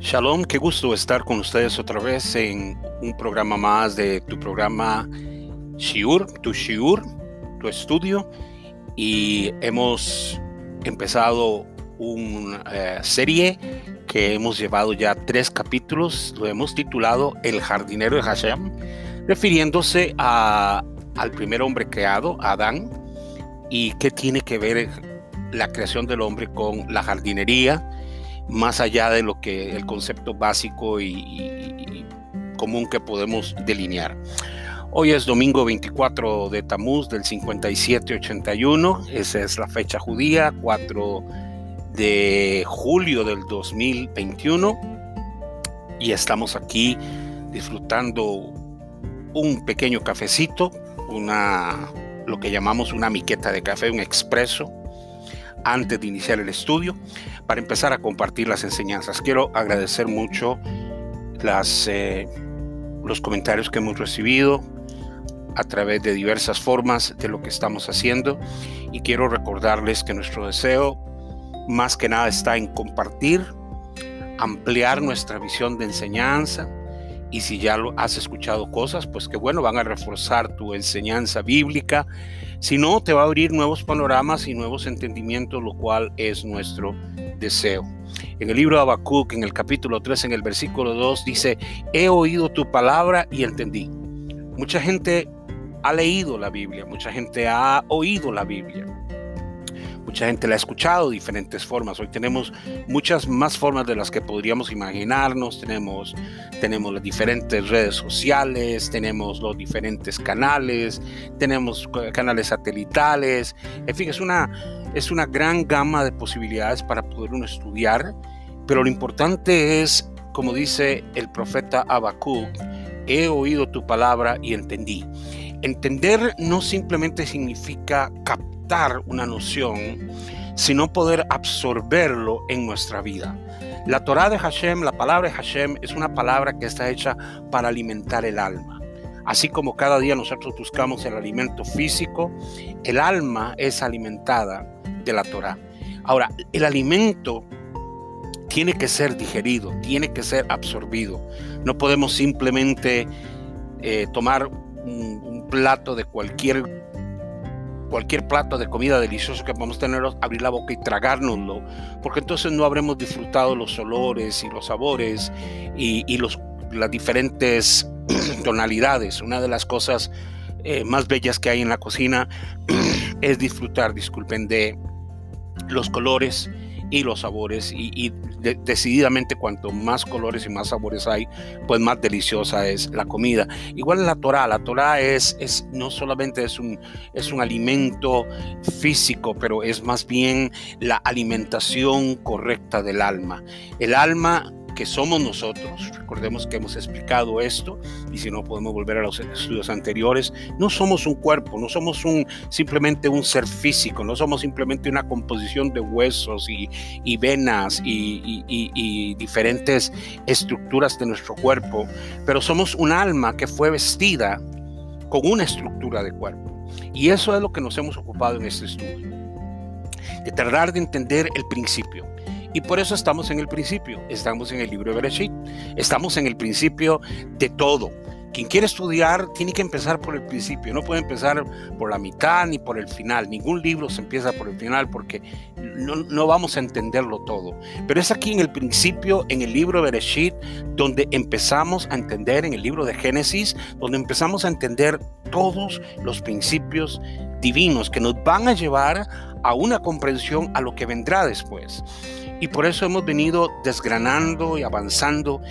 Shalom, qué gusto estar con ustedes otra vez en un programa más de tu programa Shiur, tu Shiur, tu estudio. Y hemos empezado una eh, serie que hemos llevado ya tres capítulos, lo hemos titulado El jardinero de Hashem, refiriéndose a, al primer hombre creado, Adán, y qué tiene que ver la creación del hombre con la jardinería, más allá de lo que el concepto básico y, común que podemos delinear. Hoy es domingo 24 de Tamuz del 5781, esa es la fecha judía, 4 de julio del 2021 y estamos aquí disfrutando un pequeño cafecito, una lo que llamamos una miqueta de café, un expreso antes de iniciar el estudio para empezar a compartir las enseñanzas. Quiero agradecer mucho eh, los comentarios que hemos recibido a través de diversas formas de lo que estamos haciendo y quiero recordarles que nuestro deseo más que nada está en compartir, ampliar nuestra visión de enseñanza y si ya lo has escuchado cosas, pues que bueno, van a reforzar tu enseñanza bíblica si no, te va a abrir nuevos panoramas y nuevos entendimientos, lo cual es nuestro deseo. En el libro de Habacuc, en el capítulo 3, en el versículo 2, dice, he oído tu palabra y entendí. Mucha gente ha leído la Biblia, mucha gente ha oído la Biblia. Mucha gente la ha escuchado de diferentes formas. Hoy tenemos muchas más formas de las que podríamos imaginarnos. Tenemos, tenemos las diferentes redes sociales, tenemos los diferentes canales, tenemos canales satelitales. En fin, es una, es una gran gama de posibilidades para poder uno estudiar. Pero lo importante es, como dice el profeta Habacuc, he oído tu palabra y entendí. Entender no simplemente significa captar una noción, sino poder absorberlo en nuestra vida. La Torah de Hashem, la palabra de Hashem, es una palabra que está hecha para alimentar el alma. Así como cada día nosotros buscamos el alimento físico, el alma es alimentada de la Torah. Ahora, el alimento tiene que ser digerido, tiene que ser absorbido. No podemos simplemente eh, tomar un, un plato de cualquier cualquier plato de comida delicioso que podamos tener, abrir la boca y tragárnoslo, porque entonces no habremos disfrutado los olores y los sabores y, los, las diferentes tonalidades. Una de las cosas eh, más bellas que hay en la cocina es disfrutar, disculpen, de los colores y los sabores y, decididamente cuanto más colores y más sabores hay, pues más deliciosa es la comida. Igual la Torah, la Torah es, es no solamente es un, es un alimento físico, pero es más bien la alimentación correcta del alma. El alma que somos nosotros, recordemos que hemos explicado esto, y si no podemos volver a los estudios anteriores, no somos un cuerpo, no somos un, simplemente un ser físico, no somos simplemente una composición de huesos y, venas y, y diferentes estructuras de nuestro cuerpo, pero somos un alma que fue vestida con una estructura de cuerpo. Y eso es lo que nos hemos ocupado en este estudio, de tratar de entender el principio. Y por eso estamos en el principio, estamos en el libro de Bereshit, estamos en el principio de todo. Quien quiere estudiar tiene que empezar por el principio, no puede empezar por la mitad ni por el final. Ningún libro se empieza por el final porque no, vamos a entenderlo todo. Pero es aquí en el principio, en el libro de Bereshit, donde empezamos a entender, en el libro de Génesis, donde empezamos a entender todos los principios divinos que nos van a llevar a una comprensión a lo que vendrá después. Y por eso hemos venido desgranando y avanzando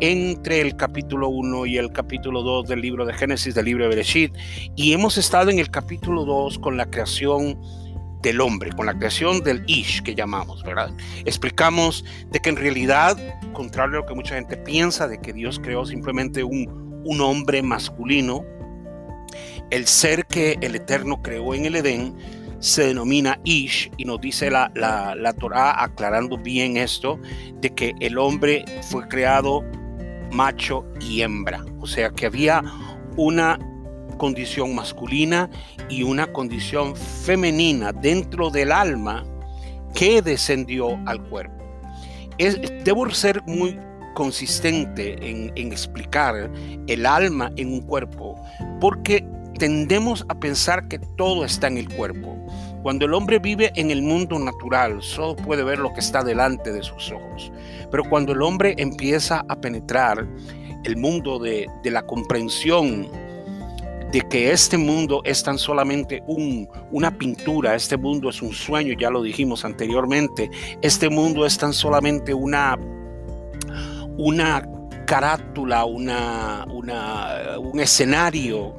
entre el capítulo 1 y el capítulo 2 del libro de Génesis, del libro de Bereshit. Y hemos estado en el capítulo 2 con la creación del hombre, con la creación del Ish que llamamos, ¿verdad? Explicamos de que en realidad, contrario a lo que mucha gente piensa, de que Dios creó simplemente un, un hombre masculino, el ser que el Eterno creó en el Edén, se denomina Ish y nos dice la, la, la Torah aclarando bien esto, de que el hombre fue creado macho y hembra, o sea que había una condición masculina y una condición femenina dentro del alma que descendió al cuerpo. Es, debo ser muy consistente en, en explicar el alma en un cuerpo porque tendemos a pensar que todo está en el cuerpo. Cuando el hombre vive en el mundo natural, solo puede ver lo que está delante de sus ojos. Pero cuando el hombre empieza a penetrar el mundo de, la comprensión de que este mundo es tan solamente un, una pintura, este mundo es un sueño, ya lo dijimos anteriormente, este mundo es tan solamente una, una carátula, una, una, un escenario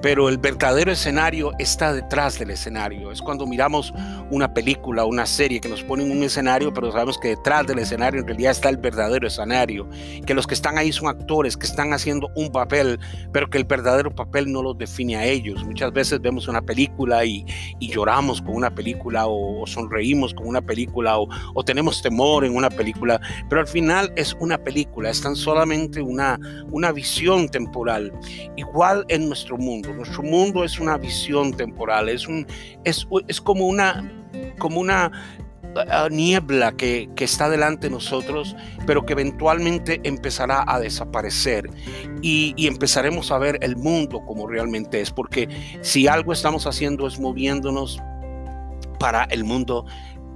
pero el verdadero escenario está detrás del escenario. Es cuando miramos una película, una serie que nos ponen un escenario, pero sabemos que detrás del escenario en realidad está el verdadero escenario, que los que están ahí son actores que están haciendo un papel, pero que el verdadero papel no los define a ellos. Muchas veces vemos una película y, lloramos con una película o, sonreímos con una película o, o tenemos temor en una película, pero al final es una película, es tan solamente una, una visión temporal, igual en nuestro mundo nuestro mundo es una visión temporal, es, un, es, es como una, como una ah, niebla que, que, está delante de nosotros, pero que eventualmente empezará a desaparecer. Y, y, empezaremos a ver el mundo como realmente es, porque si algo estamos haciendo es moviéndonos para el mundo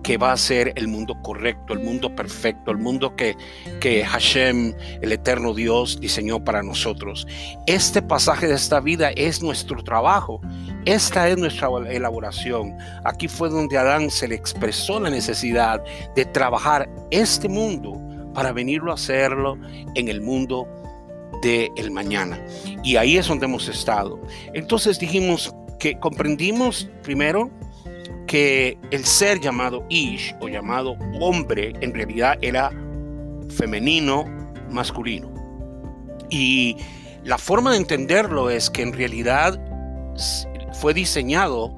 que va a ser el mundo correcto, el mundo perfecto, el mundo que, que Hashem, el eterno Dios, diseñó para nosotros. Este pasaje de esta vida es nuestro trabajo. Esta es nuestra elaboración. Aquí fue donde Adán se le expresó la necesidad de trabajar este mundo para venirlo a hacerlo en el mundo del el mañana. Y ahí es donde hemos estado. Entonces dijimos que comprendimos primero que el ser llamado Ish o llamado hombre en realidad era femenino, masculino. Y la forma de entenderlo es que en realidad fue diseñado,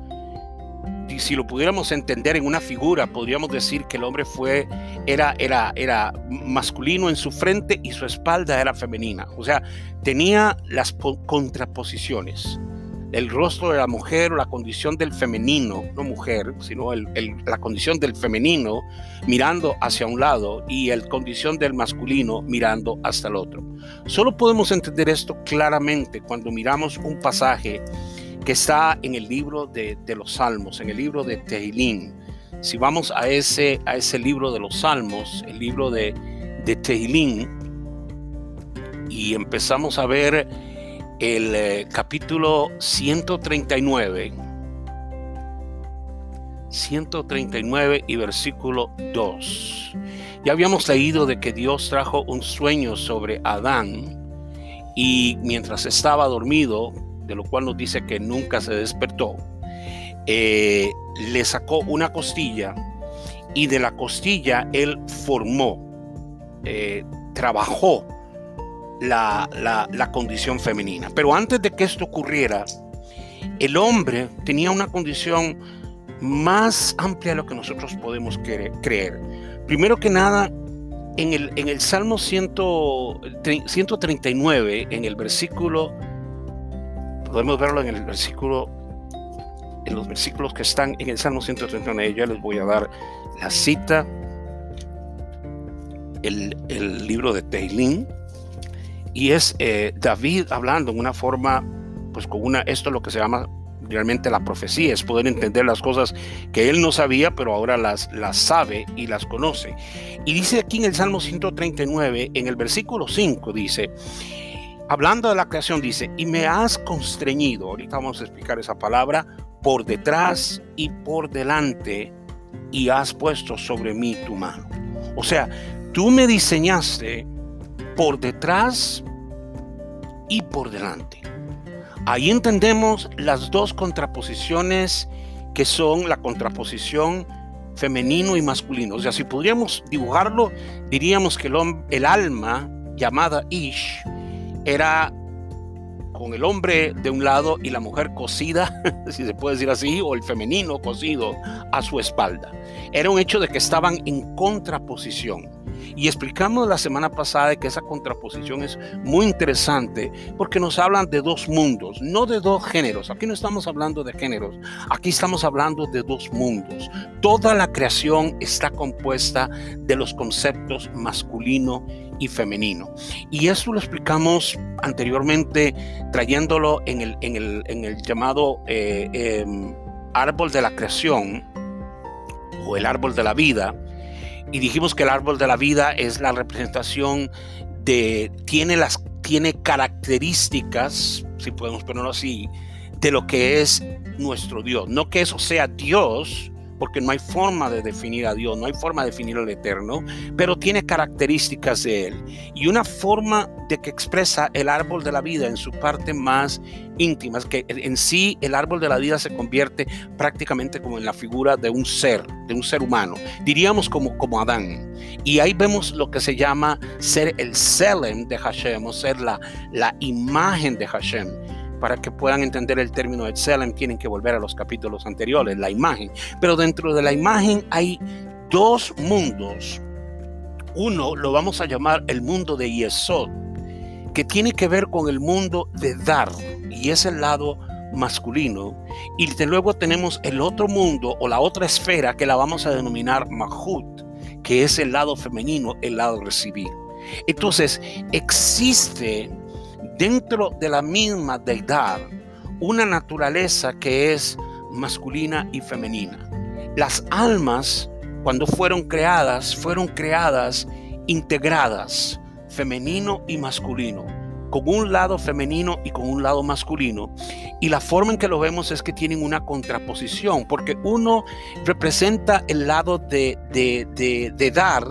y si lo pudiéramos entender en una figura, podríamos decir que el hombre fue, era, era, era masculino en su frente y su espalda era femenina. O sea, tenía las contraposiciones el rostro de la mujer o la condición del femenino, no mujer, sino la condición del femenino mirando hacia un lado y la condición del masculino mirando hasta el otro. Solo podemos entender esto claramente cuando miramos un pasaje que está en el libro de, los Salmos, en el libro de Tehilín. Si vamos a ese, a ese libro de los Salmos, el libro de, de Tehilín, y empezamos a ver el eh, capítulo 139, 139 y versículo 2. Ya habíamos leído de que Dios trajo un sueño sobre Adán y mientras estaba dormido, de lo cual nos dice que nunca se despertó, eh, le sacó una costilla y de la costilla él formó, eh, trabajó la, condición femenina. Pero antes de que esto ocurriera, el hombre tenía una condición más amplia de lo que nosotros podemos creer. Primero que nada, en el, en el Salmo 139, en el versículo, podemos verlo en el versículo, en los versículos que están en el Salmo 139, ya les voy a dar la cita, el, el libro de Teilín, y es eh, David hablando en una forma, pues con una, esto es lo que se llama realmente la profecía, es poder entender las cosas que él no sabía, pero ahora las, las sabe y las conoce. Y dice aquí en el Salmo 139, en el versículo 5, dice, hablando de la creación, dice, y me has constreñido, ahorita vamos a explicar esa palabra, por detrás y por delante, y has puesto sobre mí tu mano. O sea, tú me diseñaste por detrás y por delante. Ahí entendemos las dos contraposiciones que son la contraposición femenino y masculino. O sea, si podríamos dibujarlo, diríamos que el, el alma llamada Ish era con el hombre de un lado y la mujer cosida, si se puede decir así, o el femenino cosido a su espalda. Era un hecho de que estaban en contraposición. Y explicamos la semana pasada que esa contraposición es muy interesante porque nos hablan de dos mundos, no de dos géneros. Aquí no estamos hablando de géneros, aquí estamos hablando de dos mundos. Toda la creación está compuesta de los conceptos masculino y femenino. Y eso lo explicamos anteriormente trayéndolo en el, llamado eh, em, árbol de la creación o el árbol de la vida. Y dijimos que el árbol de la vida es la representación de, tiene las tiene características, si podemos ponerlo así, de lo que es nuestro Dios. No que eso sea Dios, porque no hay forma de definir a Dios, no hay forma de definir al Eterno, pero tiene características de Él. Y una forma de que expresa el árbol de la vida en su parte más íntima, es que en sí el árbol de la vida se convierte prácticamente como en la figura de un ser, de un ser humano, diríamos como, como Adán. Y ahí vemos lo que se llama ser el Selem de Hashem, o ser la, la imagen de Hashem para que puedan entender el término Selem tienen que volver a los capítulos anteriores, la imagen. Pero dentro de la imagen hay dos mundos. Uno lo vamos a llamar el mundo de Yesod, que tiene que ver con el mundo de dar, y es el lado masculino. Y luego tenemos el otro mundo o la otra esfera que la vamos a denominar Mahut, que es el lado femenino, el lado recibir. Entonces, existe dentro de la misma deidad una naturaleza que es masculina y femenina. Las almas, cuando fueron creadas, fueron creadas integradas, femenino y masculino, con un lado femenino y con un lado masculino. Y la forma en que lo vemos es que tienen una contraposición, porque uno representa el lado de, de, de dar,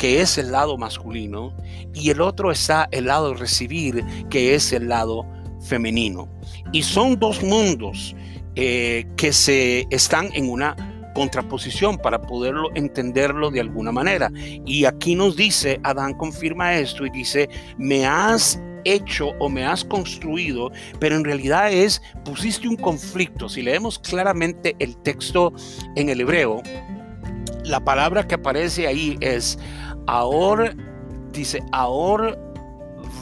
que es el lado masculino, y el otro está el lado recibir, que es el lado femenino. Y son dos mundos eh, que se están en una contraposición para poderlo entenderlo de alguna manera. Y aquí nos dice, Adán confirma esto y dice, me has hecho o me has construido, pero en realidad es, pusiste un conflicto. Si leemos claramente el texto en el hebreo, la palabra que aparece ahí es ahora, dice, ahora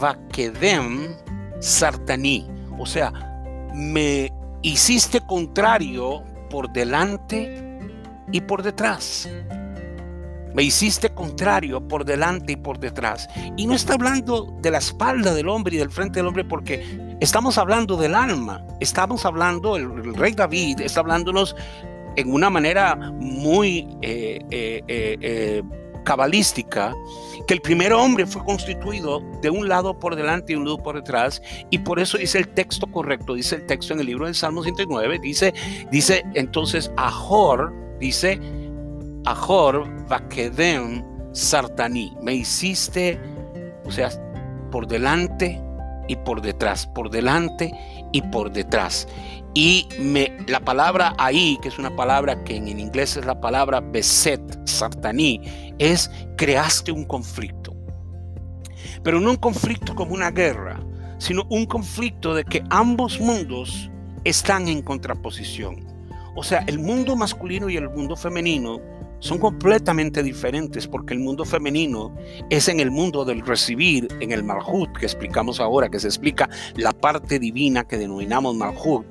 vaquedem sartaní. O sea, me hiciste contrario por delante y por detrás. Me hiciste contrario por delante y por detrás. Y no está hablando de la espalda del hombre y del frente del hombre porque estamos hablando del alma. Estamos hablando, el, rey David está hablándonos en una manera muy eh, eh, eh, cabalística que el primer hombre fue constituido de un lado por delante y un lado por detrás y por eso dice el texto correcto, dice el texto en el libro del Salmo 109, dice, dice entonces Ahor, dice Ahor Vakedem Sartaní, me hiciste, o sea, por delante y por detrás, por delante y por detrás. Y me, la palabra ahí, que es una palabra que en, inglés es la palabra beset, sartaní, es creaste un conflicto. Pero no un conflicto como una guerra, sino un conflicto de que ambos mundos están en contraposición. O sea, el mundo masculino y el mundo femenino son completamente diferentes porque el mundo femenino es en el mundo del recibir, en el Malhut que explicamos ahora, que se explica la parte divina que denominamos Malhut,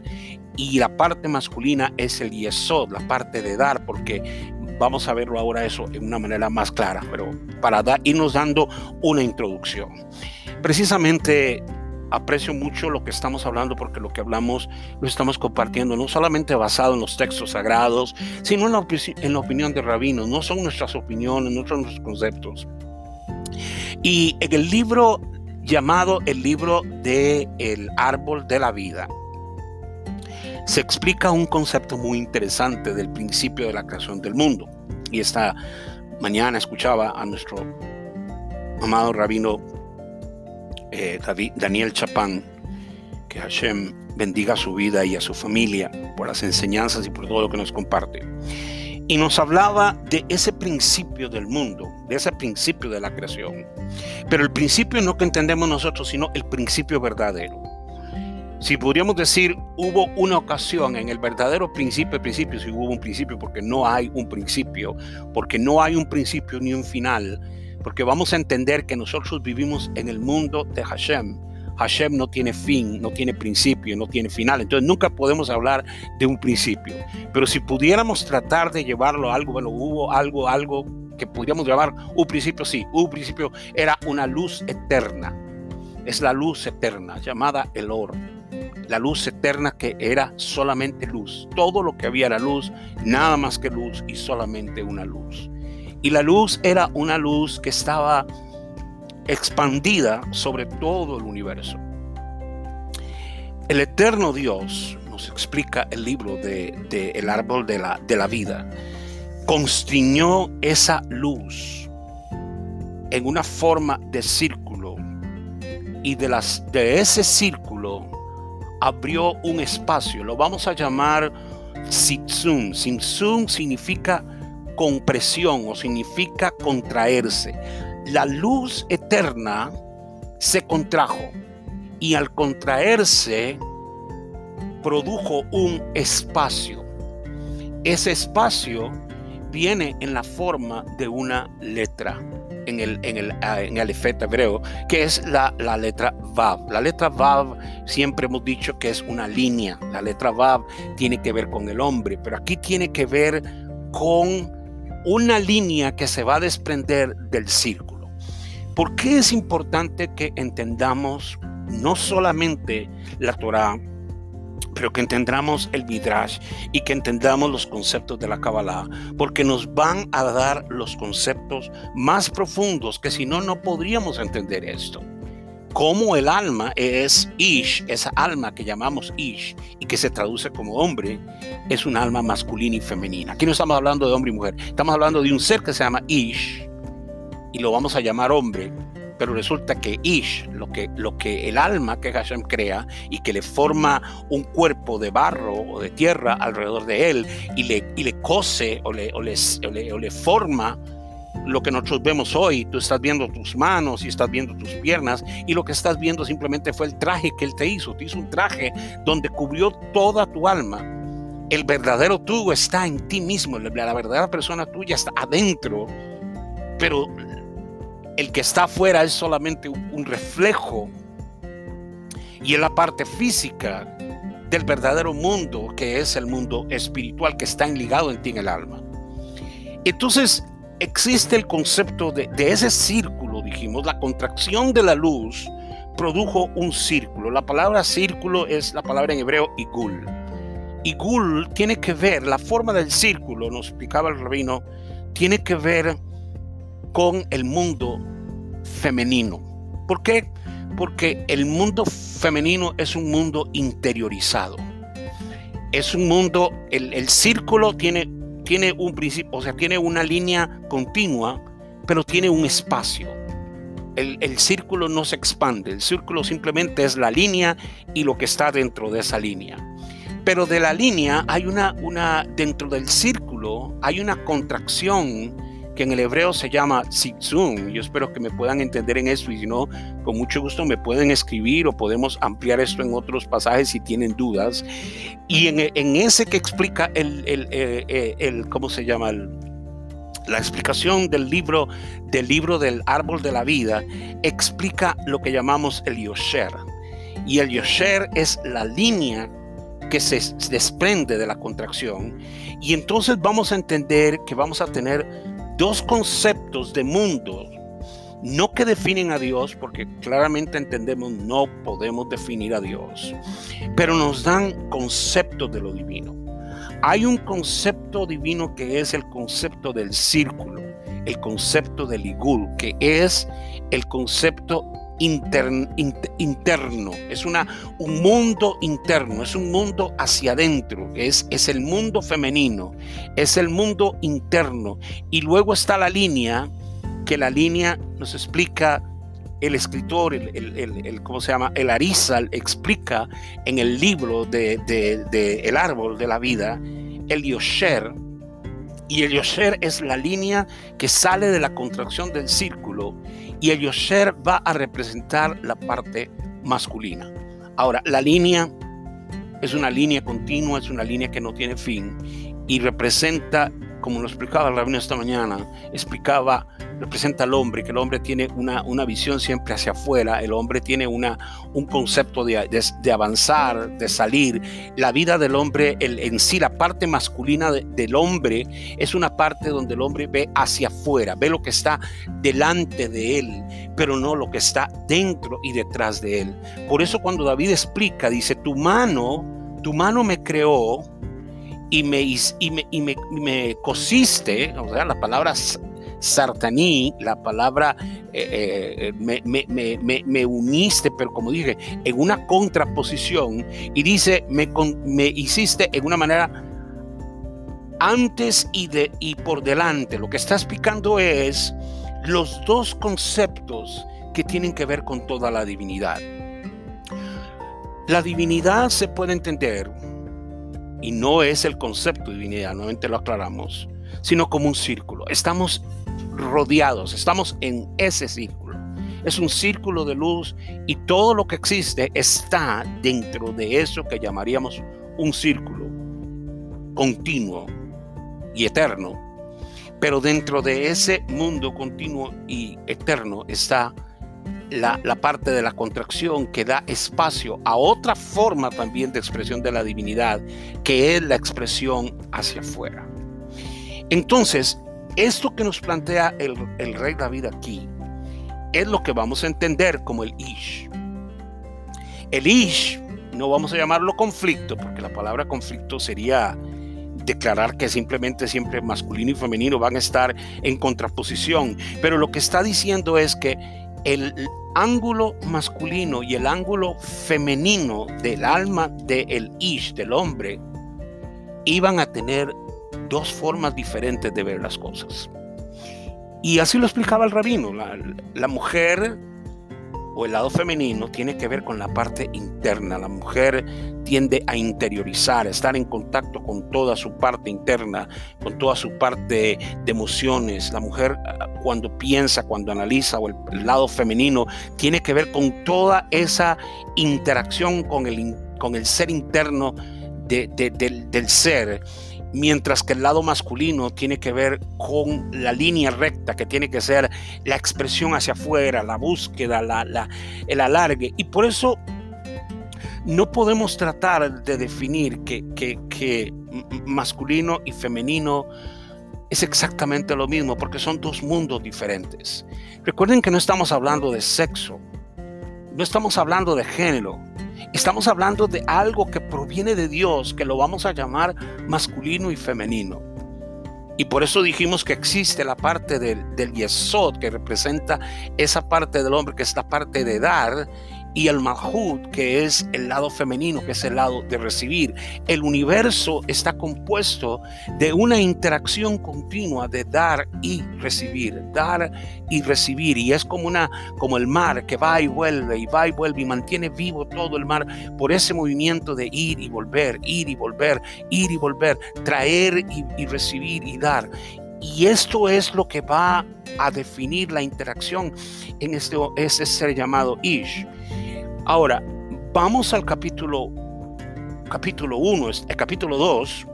y la parte masculina es el Yesod, la parte de dar, porque vamos a verlo ahora eso en una manera más clara, pero para irnos dando una introducción. Precisamente aprecio mucho lo que estamos hablando porque lo que hablamos lo estamos compartiendo no solamente basado en los textos sagrados, sino en la, en la opinión de rabinos, no son nuestras opiniones, no son nuestros conceptos. Y en el libro llamado el libro de el árbol de la vida, se explica un concepto muy interesante del principio de la creación del mundo. Y esta mañana escuchaba a nuestro amado rabino eh, Daniel Chapán, que Hashem bendiga su vida y a su familia por las enseñanzas y por todo lo que nos comparte. Y nos hablaba de ese principio del mundo, de ese principio de la creación. Pero el principio no que entendemos nosotros, sino el principio verdadero. Si podríamos decir, hubo una ocasión en el verdadero principio, principio, si hubo un principio, porque no hay un principio, porque no hay un principio ni un final, porque vamos a entender que nosotros vivimos en el mundo de Hashem. Hashem no tiene fin, no tiene principio, no tiene final. Entonces nunca podemos hablar de un principio. Pero si pudiéramos tratar de llevarlo a algo, bueno, hubo algo, algo que podríamos llamar un principio, sí, un principio era una luz eterna. Es la luz eterna llamada el oro. La luz eterna que era solamente luz. Todo lo que había era luz, nada más que luz y solamente una luz. Y la luz era una luz que estaba expandida sobre todo el universo. El eterno Dios, nos explica el libro de, El árbol de la, de la vida, constriñó esa luz en una forma de círculo y de, las, de ese círculo abrió un espacio, lo vamos a llamar Sitsun. Sitsun significa compresión o significa contraerse. La luz eterna se contrajo y al contraerse produjo un espacio. Ese espacio viene en la forma de una letra en el, en el, ah, en el hebreo, que es la, la, letra Vav. La letra Vav siempre hemos dicho que es una línea. La letra Vav tiene que ver con el hombre, pero aquí tiene que ver con una línea que se va a desprender del círculo. ¿Por qué es importante que entendamos no solamente la Torah, pero que entendamos el Midrash y que entendamos los conceptos de la Kabbalah, porque nos van a dar los conceptos más profundos que si no, no podríamos entender esto. Como el alma es Ish, esa alma que llamamos Ish y que se traduce como hombre, es un alma masculina y femenina. Aquí no estamos hablando de hombre y mujer, estamos hablando de un ser que se llama Ish y lo vamos a llamar hombre pero resulta que Ish, lo que, lo que el alma que Hashem crea y que le forma un cuerpo de barro o de tierra alrededor de él y le, y le cose o le, o le, o le forma lo que nosotros vemos hoy, tú estás viendo tus manos y estás viendo tus piernas y lo que estás viendo simplemente fue el traje que él te hizo. Te hizo un traje donde cubrió toda tu alma. El verdadero tú está en ti mismo, la verdadera persona tuya está adentro, pero el que está afuera es solamente un reflejo y es la parte física del verdadero mundo que es el mundo espiritual que está ligado en ti en el alma. Entonces existe el concepto de, ese círculo, dijimos, la contracción de la luz produjo un círculo. La palabra círculo es la palabra en hebreo igul. Igul tiene que ver, la forma del círculo, nos explicaba el rabino, tiene que ver con el mundo femenino. ¿Por qué? Porque el mundo femenino es un mundo interiorizado. Es un mundo, el, círculo tiene, tiene un principio, o sea, tiene una línea continua, pero tiene un espacio. El, el, círculo no se expande, el círculo simplemente es la línea y lo que está dentro de esa línea. Pero de la línea hay una, una dentro del círculo hay una contracción que en el hebreo se llama Sitzum. Yo espero que me puedan entender en eso y si no, con mucho gusto me pueden escribir o podemos ampliar esto en otros pasajes si tienen dudas. Y en, ese que explica el, el, eh, eh, el, ¿cómo se llama? la explicación del libro, del libro del árbol de la vida, explica lo que llamamos el Yosher. Y el Yosher es la línea que se desprende de la contracción. Y entonces vamos a entender que vamos a tener dos conceptos de mundo, no que definen a Dios, porque claramente entendemos no podemos definir a Dios, pero nos dan conceptos de lo divino. Hay un concepto divino que es el concepto del círculo, el concepto del igul, que es el concepto interno, es una, un mundo interno, es un mundo hacia adentro, es, es el mundo femenino, es el mundo interno. Y luego está la línea, que la línea nos explica el escritor, el, el, ¿cómo se llama? El Arizal explica en el libro de, de, El árbol de la vida, el Yosher, y el Yosher es la línea que sale de la contracción del círculo y el Yosher va a representar la parte masculina. Ahora, la línea es una línea continua, es una línea que no tiene fin y representa como lo explicaba el rabino esta mañana, explicaba, representa al hombre, que el hombre tiene una, una visión siempre hacia afuera, el hombre tiene una, un concepto de, de, avanzar, de salir. La vida del hombre, el, en sí, la parte masculina del hombre es una parte donde el hombre ve hacia afuera, ve lo que está delante de él, pero no lo que está dentro y detrás de él. Por eso cuando David explica, dice, tu mano, tu mano me creó y me, y me, me, cosiste, o sea, la palabra sartaní, la palabra eh, eh, me, uniste, pero como dije, en una contraposición, y dice, me, me hiciste en una manera antes y, de, y por delante. Lo que está explicando es los dos conceptos que tienen que ver con toda la divinidad. La divinidad se puede entender y no es el concepto de divinidad, nuevamente lo aclaramos, sino como un círculo. Estamos rodeados, estamos en ese círculo. Es un círculo de luz y todo lo que existe está dentro de eso que llamaríamos un círculo continuo y eterno. Pero dentro de ese mundo continuo y eterno está la, parte de la contracción que da espacio a otra forma también de expresión de la divinidad, que es la expresión hacia afuera. Entonces, esto que nos plantea el, el rey David aquí es lo que vamos a entender como el Ish. El Ish, no vamos a llamarlo conflicto, porque la palabra conflicto sería declarar que simplemente siempre masculino y femenino van a estar en contraposición, pero lo que está diciendo es que el ángulo masculino y el ángulo femenino del alma del Ish, del hombre, iban a tener dos formas diferentes de ver las cosas. Y así lo explicaba el rabino. La, la mujer o el lado femenino tiene que ver con la parte interna. La mujer tiende a interiorizar, a estar en contacto con toda su parte interna, con toda su parte de emociones. La mujer ah, cuando piensa, cuando analiza, o el, lado femenino, tiene que ver con toda esa interacción con el, con el ser interno del, del ser mientras que el lado masculino tiene que ver con la línea recta, que tiene que ser la expresión hacia afuera, la búsqueda, el alargue. Y por eso no podemos tratar de definir que, que masculino y femenino es exactamente lo mismo, porque son dos mundos diferentes. Recuerden que no estamos hablando de sexo, no estamos hablando de género, Estamos hablando de algo que proviene de Dios, que lo vamos a llamar masculino y femenino. Y por eso dijimos que existe la parte del, del yesod, que representa esa parte del hombre, que es la parte de dar, y el Mahud, que es el lado femenino, que es el lado de recibir. El universo está compuesto de una interacción continua de dar y recibir, dar y recibir. Y es como, una, como el mar que va y vuelve y va y vuelve y mantiene vivo todo el mar por ese movimiento de ir y volver, ir y volver, ir y volver, traer y, recibir y dar. Y esto es lo que va a definir la interacción en este, ese ser llamado Ish. Ahora, vamos al capítulo capítulo 1, el capítulo 2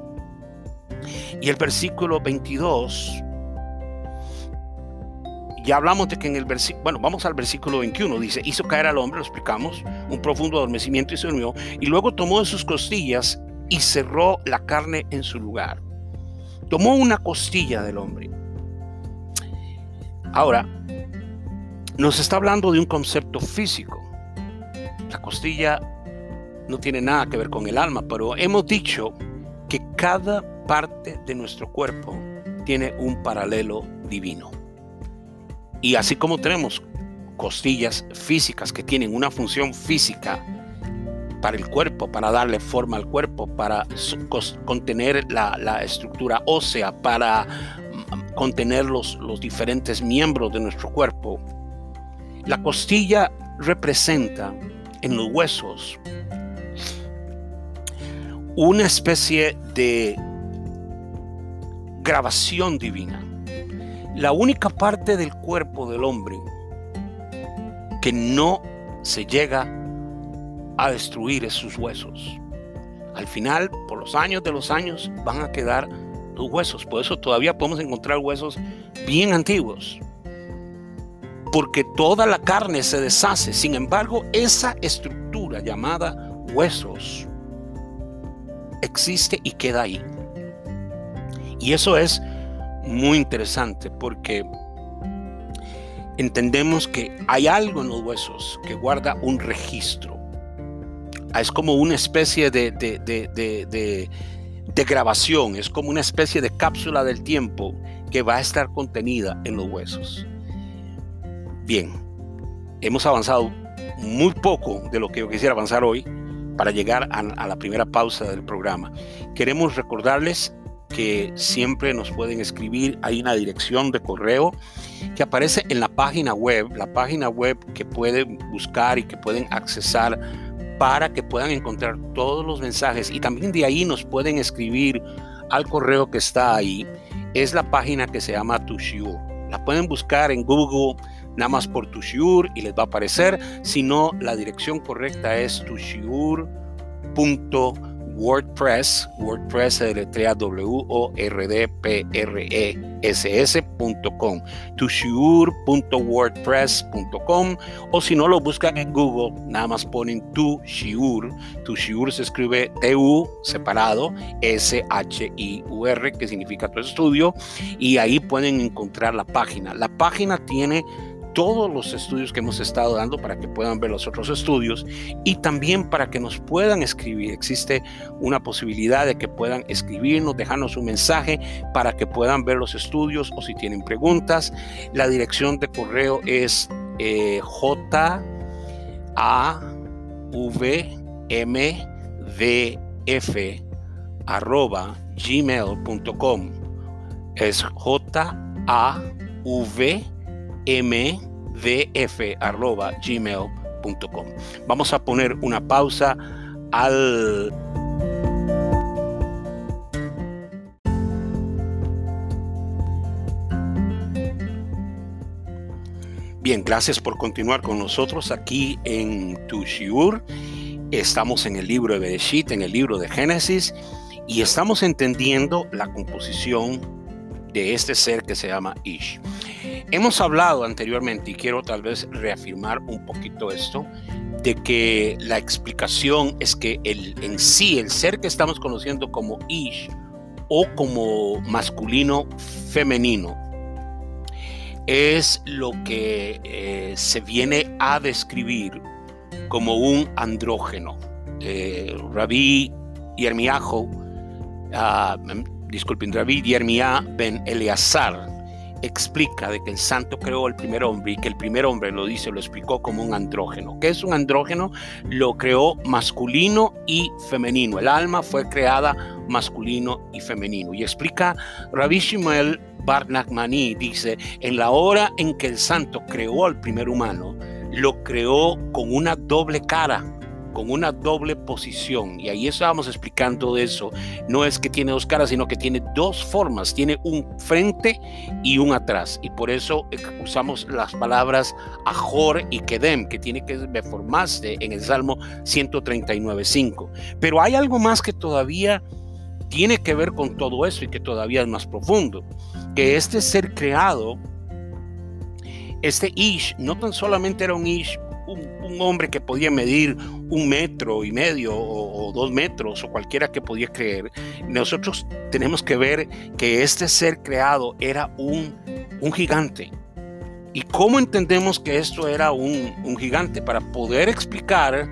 y el versículo 22. Ya hablamos de que en el versículo, bueno, vamos al versículo 21, dice, hizo caer al hombre, lo explicamos, un profundo adormecimiento y se durmió, y luego tomó de sus costillas y cerró la carne en su lugar. Tomó una costilla del hombre. Ahora, nos está hablando de un concepto físico. La costilla no tiene nada que ver con el alma, pero hemos dicho que cada parte de nuestro cuerpo tiene un paralelo divino. Y así como tenemos costillas físicas que tienen una función física para el cuerpo, para darle forma al cuerpo, para contener la, estructura ósea, para mm, contener los, los diferentes miembros de nuestro cuerpo, la costilla representa en los huesos una especie de grabación divina. La única parte del cuerpo del hombre que no se llega a destruir es sus huesos. Al final, por los años de los años, van a quedar los huesos. Por eso todavía podemos encontrar huesos bien antiguos. Porque toda la carne se deshace. Sin embargo, esa estructura llamada huesos existe y queda ahí. Y eso es muy interesante porque entendemos que hay algo en los huesos que guarda un registro. Es como una especie de, de, grabación, es como una especie de cápsula del tiempo que va a estar contenida en los huesos. Bien, hemos avanzado muy poco de lo que yo quisiera avanzar hoy para llegar a, la primera pausa del programa. Queremos recordarles que siempre nos pueden escribir. Hay una dirección de correo que aparece en la página web, la página web que pueden buscar y que pueden accesar para que puedan encontrar todos los mensajes y también de ahí nos pueden escribir al correo que está ahí. Es la página que se llama Tushiur. La pueden buscar en Google nada más por Tushiur y les va a aparecer. Si no, la dirección correcta es tushiur.com WordPress, WordPress se deletrea W-O-R-D-P-R-E-S-S.com, tushiur.wordpress.com o si no lo buscan en Google, nada más ponen Tushiur. Tushiur se escribe T-U separado, S-H-I-U-R, que significa tu estudio, y ahí pueden encontrar la página. La página tiene todos los estudios que hemos estado dando para que puedan ver los otros estudios y también para que nos puedan escribir. Existe una posibilidad de que puedan escribirnos, dejarnos un mensaje para que puedan ver los estudios o si tienen preguntas. La dirección de correo es eh, a arroba es j mdf.gmail.com. Vamos a poner una pausa al... Bien, gracias por continuar con nosotros aquí en Tushiur. Estamos en el libro de Bereshit, en el libro de Génesis, y estamos entendiendo la composición de este ser que se llama Ish. Hemos hablado anteriormente y quiero tal vez reafirmar un poquito esto, de que la explicación es que el, en sí, el ser que estamos conociendo como Ish o como masculino femenino, es lo que eh, se viene a describir como un andrógeno. Eh, Rabí Yermiajo, uh, disculpen, Rabí Yermiah ben Eleazar, explica de que el santo creó el primer hombre y que el primer hombre lo dice, lo explicó como un andrógeno. ¿Qué es un andrógeno? Lo creó masculino y femenino. El alma fue creada masculino y femenino. Y explica Rabbi Shmuel Bar dice, en la hora en que el santo creó al primer humano, lo creó con una doble cara con una doble posición. Y ahí estábamos explicando eso. No es que tiene dos caras, sino que tiene dos formas. Tiene un frente y un atrás. Y por eso eh, usamos las palabras Ajor y Kedem, que tiene que formarse en el Salmo 139.5. Pero hay algo más que todavía tiene que ver con todo eso y que todavía es más profundo. Que este ser creado, este Ish, no tan solamente era un Ish un, hombre que podía medir un metro y medio o, dos metros o cualquiera que podía creer, nosotros tenemos que ver que este ser creado era un, un gigante. ¿Y cómo entendemos que esto era un, un gigante? Para poder explicar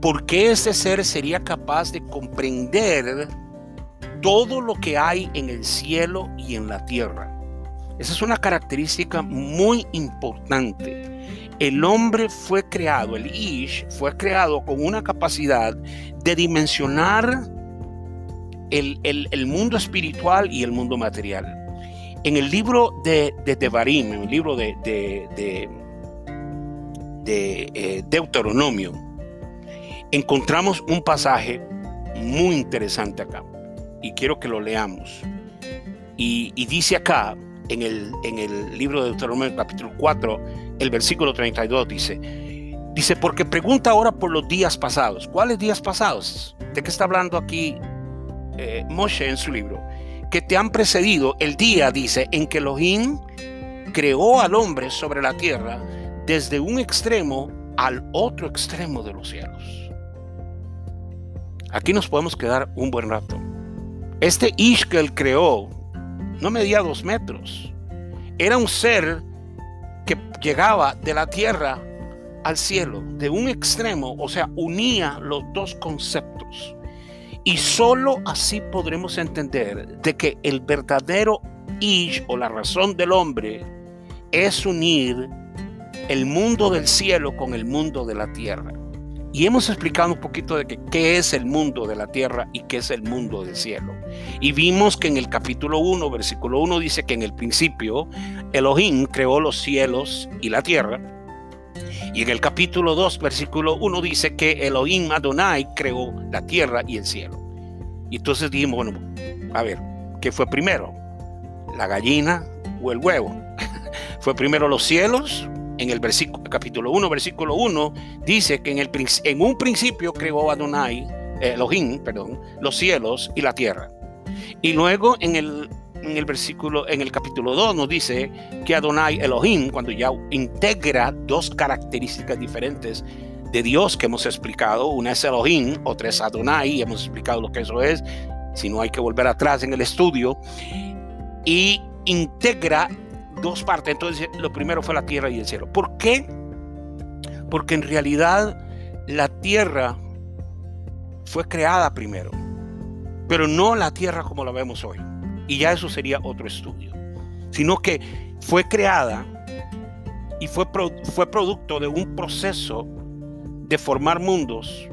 por qué este ser sería capaz de comprender todo lo que hay en el cielo y en la tierra. Esa es una característica muy importante el hombre fue creado, el Ish fue creado con una capacidad de dimensionar el, mundo espiritual y el mundo material. En el libro de, de Devarim, en el libro de, de, eh, Deuteronomio, encontramos un pasaje muy interesante acá y quiero que lo leamos. Y, y dice acá, en el, en el libro de Deuteronomio capítulo 4, el versículo 32 dice, dice, porque pregunta ahora por los días pasados. ¿Cuáles días pasados? ¿De qué está hablando aquí eh, Moshe en su libro? que te han precedido, el día, dice, en que Elohim creó al hombre sobre la tierra desde un extremo al otro extremo de los cielos. Aquí nos podemos quedar un buen rato. Este Ish que él creó no medía dos metros. Era un ser llegaba de la tierra al cielo, de un extremo, o sea, unía los dos conceptos. Y solo así podremos entender de que el verdadero Ish o la razón del hombre es unir el mundo del cielo con el mundo de la tierra. Y hemos explicado un poquito de qué es el mundo de la tierra y qué es el mundo del cielo. Y vimos que en el capítulo 1, versículo 1 dice que en el principio Elohim creó los cielos y la tierra. Y en el capítulo 2, versículo 1 dice que Elohim Adonai creó la tierra y el cielo. Y entonces dijimos, bueno, a ver, ¿qué fue primero? ¿La gallina o el huevo? ¿Fue primero los cielos en el versículo, capítulo 1, versículo 1, dice que en, el, en un principio creó Adonai, eh, Elohim, perdón, los cielos y la tierra. Y luego en el, en el versículo, en el capítulo 2 nos dice que Adonai Elohim, cuando ya integra dos características diferentes de Dios que hemos explicado, una es Elohim, otra es Adonai, y hemos explicado lo que eso es, si no hay que volver atrás en el estudio, y integra dos partes. Entonces, lo primero fue la tierra y el cielo. ¿Por qué? Porque en realidad la tierra fue creada primero, pero no la tierra como la vemos hoy. Y ya eso sería otro estudio. Sino que fue creada y fue, fue producto de un proceso de formar mundos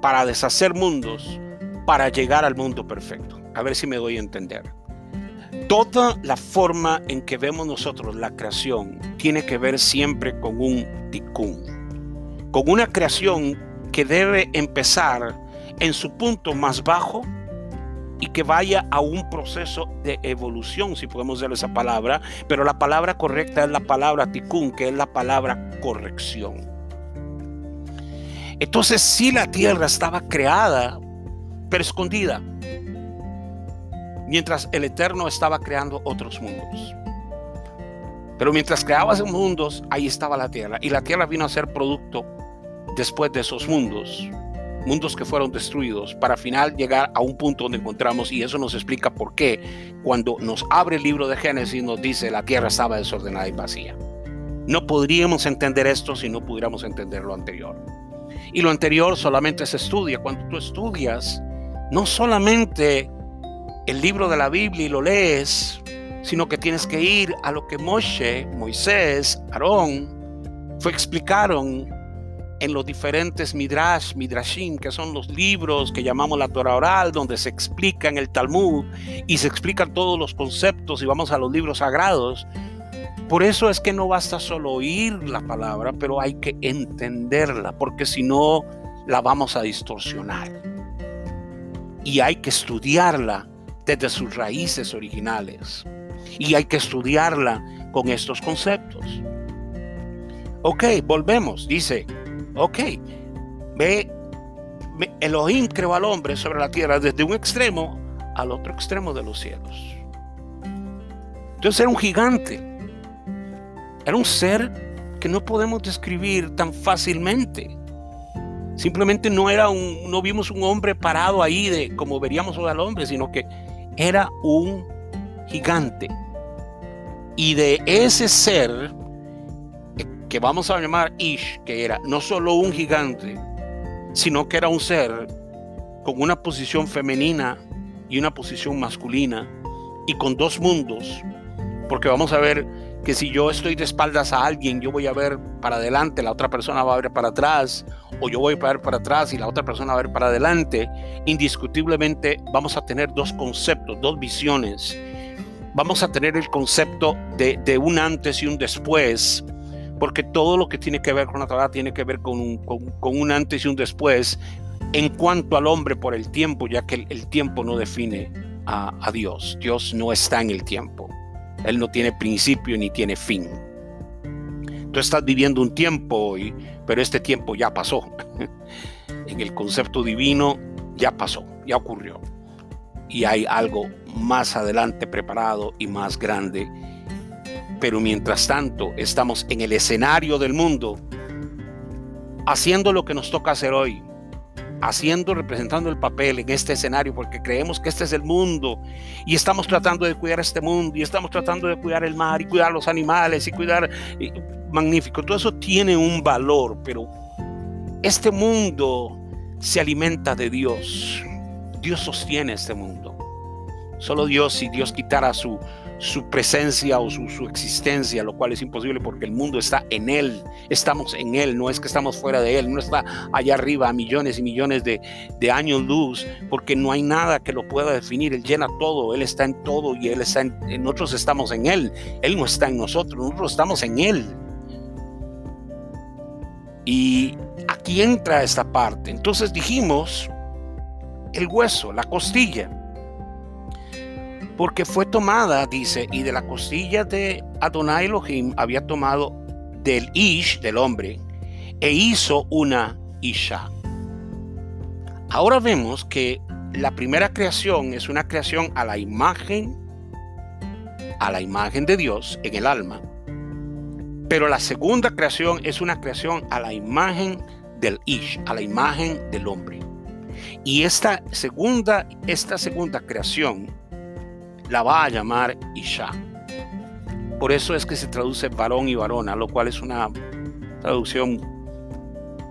para deshacer mundos para llegar al mundo perfecto. A ver si me doy a entender. Toda la forma en que vemos nosotros la creación tiene que ver siempre con un tikkun, con una creación que debe empezar en su punto más bajo y que vaya a un proceso de evolución, si podemos decir esa palabra, pero la palabra correcta es la palabra tikkun, que es la palabra corrección. Entonces, si la tierra estaba creada, pero escondida, mientras el Eterno estaba creando otros mundos. Pero mientras creaba esos mundos, ahí estaba la tierra. Y la tierra vino a ser producto después de esos mundos, mundos que fueron destruidos, para final llegar a un punto donde encontramos, y eso nos explica por qué, cuando nos abre el libro de Génesis, nos dice la tierra estaba desordenada y vacía. No podríamos entender esto si no pudiéramos entender lo anterior. Y lo anterior solamente se estudia. Cuando tú estudias, no solamente el libro de la Biblia y lo lees, sino que tienes que ir a lo que Moshe, Moisés, Aarón fue explicaron en los diferentes midrash, midrashim, que son los libros que llamamos la Torah oral, donde se explica en el Talmud y se explican todos los conceptos y vamos a los libros sagrados. Por eso es que no basta solo oír la palabra, pero hay que entenderla, porque si no la vamos a distorsionar. Y hay que estudiarla desde sus raíces originales. Y hay que estudiarla con estos conceptos. Ok, volvemos. Dice, ok, ve, Elohim creó al hombre sobre la tierra desde un extremo al otro extremo de los cielos. Entonces era un gigante. Era un ser que no podemos describir tan fácilmente. Simplemente no era un, no vimos un hombre parado ahí de como veríamos al hombre, sino que era un gigante. Y de ese ser, que vamos a llamar Ish, que era no solo un gigante, sino que era un ser con una posición femenina y una posición masculina, y con dos mundos, porque vamos a ver que si yo estoy de espaldas a alguien, yo voy a ver para adelante, la otra persona va a ver para atrás, o yo voy a ver para atrás y la otra persona va a ver para adelante, indiscutiblemente vamos a tener dos conceptos, dos visiones. Vamos a tener el concepto de, un antes y un después, porque todo lo que tiene que ver con la Torah tiene que ver con un, antes y un después en cuanto al hombre por el tiempo, ya que el, tiempo no define a Dios. Dios no está en el tiempo. Él no tiene principio ni tiene fin. Tú estás viviendo un tiempo hoy, pero este tiempo ya pasó. en el concepto divino ya pasó, ya ocurrió. Y hay algo más adelante preparado y más grande. Pero mientras tanto estamos en el escenario del mundo haciendo lo que nos toca hacer hoy, haciendo, representando el papel en este escenario, porque creemos que este es el mundo y estamos tratando de cuidar este mundo y estamos tratando de cuidar el mar y cuidar los animales y cuidar, magnífico, todo eso tiene un valor, pero este mundo se alimenta de Dios. Dios sostiene este mundo. Solo Dios, si Dios quitara su, su presencia o su, existencia, lo cual es imposible porque el mundo está en Él, estamos en Él, no es que estamos fuera de Él, no está allá arriba a millones y millones de, años luz, porque no hay nada que lo pueda definir, Él llena todo, Él está en todo y Él está en, nosotros estamos en Él, Él no está en nosotros, nosotros estamos en Él. Y aquí entra esta parte, entonces dijimos el hueso, la costilla porque fue tomada, dice, y de la costilla de Adonai Elohim había tomado del Ish, del hombre, e hizo una Isha. Ahora vemos que la primera creación es una creación a la imagen, a la imagen de Dios en el alma. Pero la segunda creación es una creación a la imagen del Ish, a la imagen del hombre. Y esta segunda, esta segunda creación la va a llamar Isha. Por eso es que se traduce varón y varona, lo cual es una traducción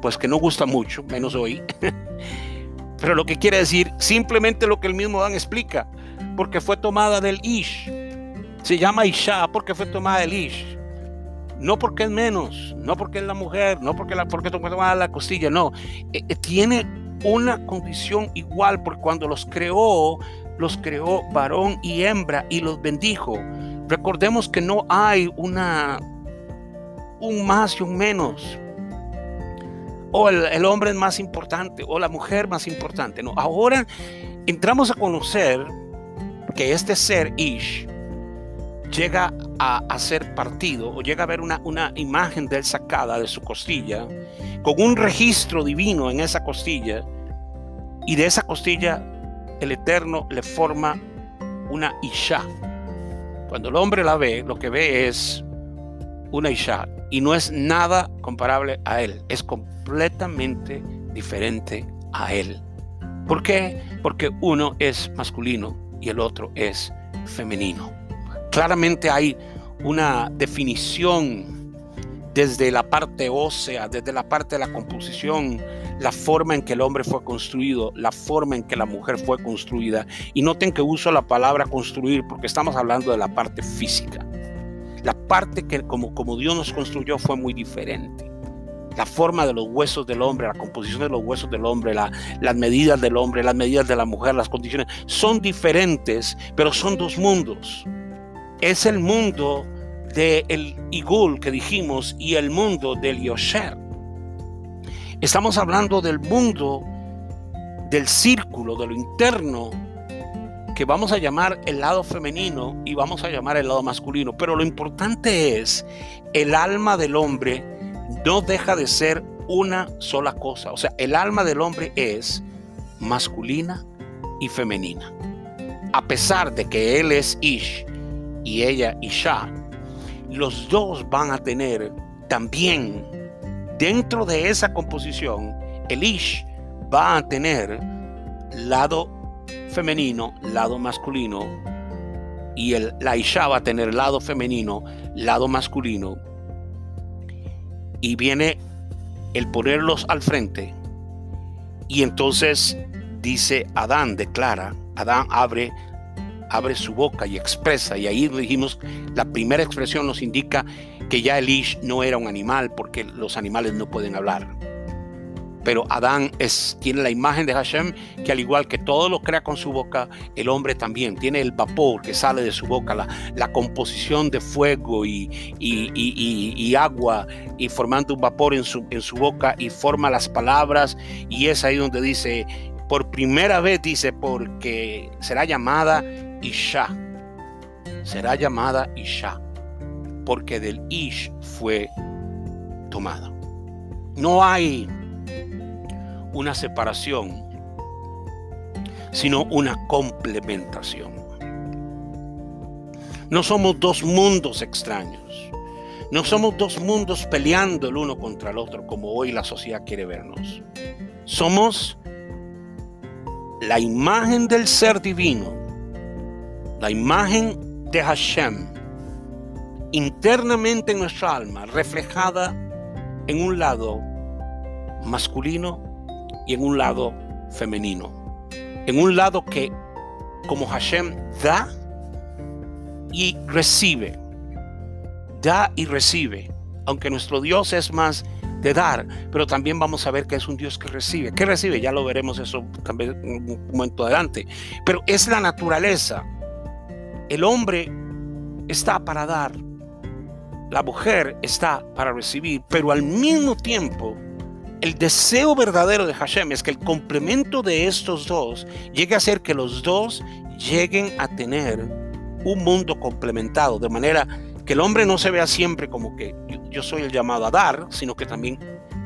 pues que no gusta mucho, menos hoy. Pero lo que quiere decir simplemente lo que el mismo Dan explica, porque fue tomada del Ish. Se llama Isha porque fue tomada del Ish. No porque es menos, no porque es la mujer, no porque la porque tomada la costilla, no. Eh, eh, tiene una condición igual porque cuando los creó los creó varón y hembra y los bendijo. Recordemos que no hay una un más y un menos. O el, hombre es más importante o la mujer más importante. No, ahora entramos a conocer que este ser Ish llega a, ser partido o llega a ver una, una imagen de él sacada de su costilla, con un registro divino en esa costilla, y de esa costilla el Eterno le forma una Isha. Cuando el hombre la ve, lo que ve es una Isha y no es nada comparable a él, es completamente diferente a él. ¿Por qué? Porque uno es masculino y el otro es femenino. Claramente hay una definición desde la parte ósea, desde la parte de la composición, la forma en que el hombre fue construido, la forma en que la mujer fue construida. Y noten que uso la palabra construir porque estamos hablando de la parte física. La parte que como, como Dios nos construyó fue muy diferente. La forma de los huesos del hombre, la composición de los huesos del hombre, las medidas del hombre, las medidas de la mujer, las condiciones, son diferentes, pero son dos mundos. Es el mundo del Igul que dijimos y el mundo del Yosher. Estamos hablando del mundo, del círculo, de lo interno, que vamos a llamar el lado femenino y vamos a llamar el lado masculino. Pero lo importante es, el alma del hombre no deja de ser una sola cosa. O sea, el alma del hombre es masculina y femenina. A pesar de que él es Ish y ella Isha, los dos van a tener también dentro de esa composición, el Ish va a tener lado femenino, lado masculino, y el, la Isha va a tener lado femenino, lado masculino, y viene el ponerlos al frente, y entonces dice Adán, declara, Adán abre abre su boca y expresa, y ahí dijimos, la primera expresión nos indica que ya el Ish no era un animal, porque los animales no pueden hablar. Pero Adán es, tiene la imagen de Hashem, que al igual que todo lo crea con su boca, el hombre también tiene el vapor que sale de su boca, la, composición de fuego y, agua, y formando un vapor en su, en su boca, y forma las palabras, y es ahí donde dice, por primera vez dice, porque será llamada Isha. Será llamada Isha, porque del Ish fue tomada. No hay una separación, sino una complementación. No somos dos mundos extraños. No somos dos mundos peleando el uno contra el otro como hoy la sociedad quiere vernos. Somos la imagen del ser divino, la imagen de Hashem, internamente en nuestra alma, reflejada en un lado masculino y en un lado femenino. En un lado que, como Hashem, da y recibe. Da y recibe. Aunque nuestro Dios es más de dar, pero también vamos a ver que es un Dios que recibe. ¿Qué recibe? Ya lo veremos eso también un momento adelante. Pero es la naturaleza. El hombre está para dar, la mujer está para recibir, pero al mismo tiempo el deseo verdadero de Hashem es que el complemento de estos dos llegue a ser que los dos lleguen a tener un mundo complementado, de manera que el hombre no se vea siempre como que yo, soy el llamado a dar, sino que también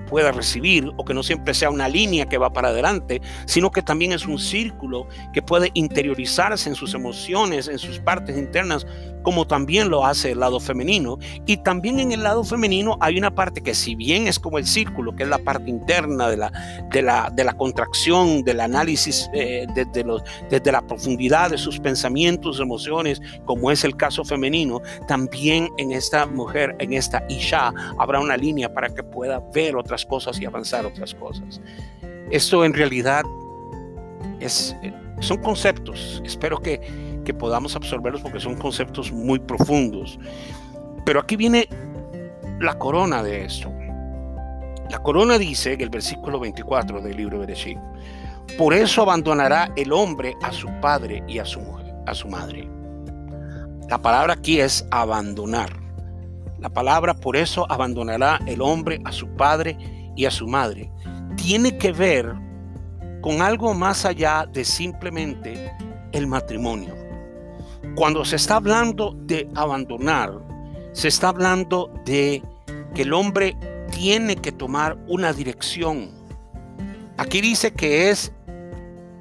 pueda recibir o que no siempre sea una línea que va para adelante, sino que también es un círculo que puede interiorizarse en sus emociones, en sus partes internas, como también lo hace el lado femenino. Y también en el lado femenino hay una parte que si bien es como el círculo, que es la parte interna de la, de la, de la contracción, del análisis eh, desde, desde la profundidad de sus pensamientos, emociones, como es el caso femenino, también en esta mujer, en esta Isha, habrá una línea para que pueda ver otras cosas y avanzar otras cosas. Esto en realidad es, eh, son conceptos. Espero que que podamos absorberlos porque son conceptos muy profundos. Pero aquí viene la corona de esto. La corona dice en el versículo 24 del libro de Bereshit, por eso abandonará el hombre a su padre y a su mujer, a su madre. La palabra aquí es abandonar. La palabra por eso abandonará el hombre a su padre y a su madre. Tiene que ver con algo más allá de simplemente el matrimonio. Cuando se está hablando de abandonar, se está hablando de que el hombre tiene que tomar una dirección. Aquí dice que es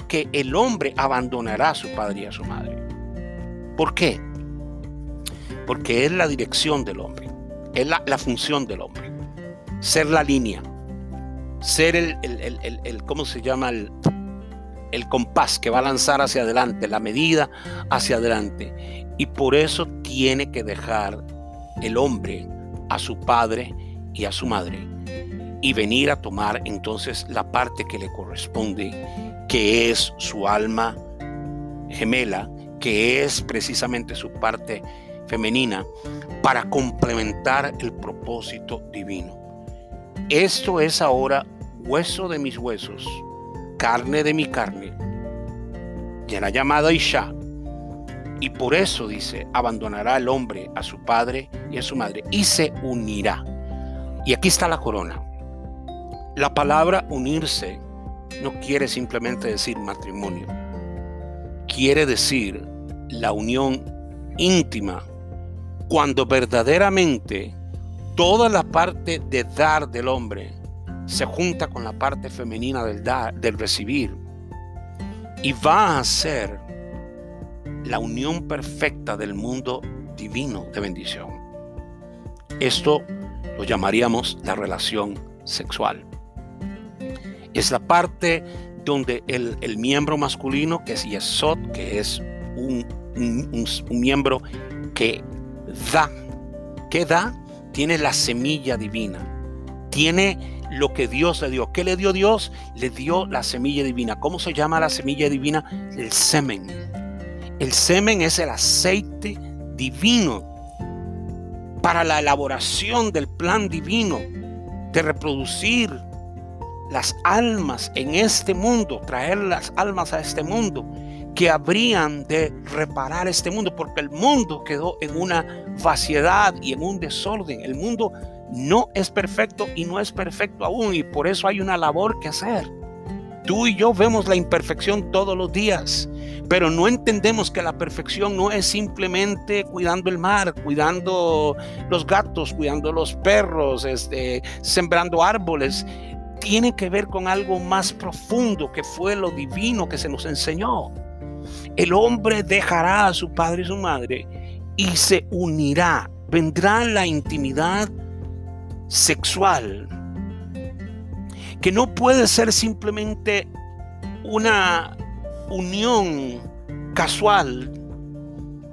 que el hombre abandonará a su padre y a su madre. ¿Por qué? Porque es la dirección del hombre, es la, función del hombre. Ser la línea, ser el, el, el ¿cómo se llama? El, el compás que va a lanzar hacia adelante, la medida hacia adelante. Y por eso tiene que dejar el hombre a su padre y a su madre y venir a tomar entonces la parte que le corresponde, que es su alma gemela, que es precisamente su parte femenina, para complementar el propósito divino. Esto es ahora hueso de mis huesos carne de mi carne, y la llamada Isha. Y por eso dice, abandonará el hombre a su padre y a su madre y se unirá. Y aquí está la corona. La palabra unirse no quiere simplemente decir matrimonio. Quiere decir la unión íntima cuando verdaderamente toda la parte de dar del hombre se junta con la parte femenina del dar, del recibir, y va a ser la unión perfecta del mundo divino de bendición. Esto lo llamaríamos la relación sexual. Es la parte donde el, miembro masculino, que es Yesod, que es un, un miembro que da, que da, tiene la semilla divina, tiene lo que Dios le dio. ¿Qué le dio Dios? Le dio la semilla divina. ¿Cómo se llama la semilla divina? El semen. El semen es el aceite divino para la elaboración del plan divino de reproducir las almas en este mundo, traer las almas a este mundo que habrían de reparar este mundo, porque el mundo quedó en una vaciedad y en un desorden. El mundo no es perfecto y no es perfecto aún y por eso hay una labor que hacer. Tú y yo vemos la imperfección todos los días, pero no entendemos que la perfección no es simplemente cuidando el mar, cuidando los gatos, cuidando los perros, este, sembrando árboles. Tiene que ver con algo más profundo que fue lo divino que se nos enseñó. El hombre dejará a su padre y su madre y se unirá. Vendrá la intimidad sexual, que no puede ser simplemente una unión casual,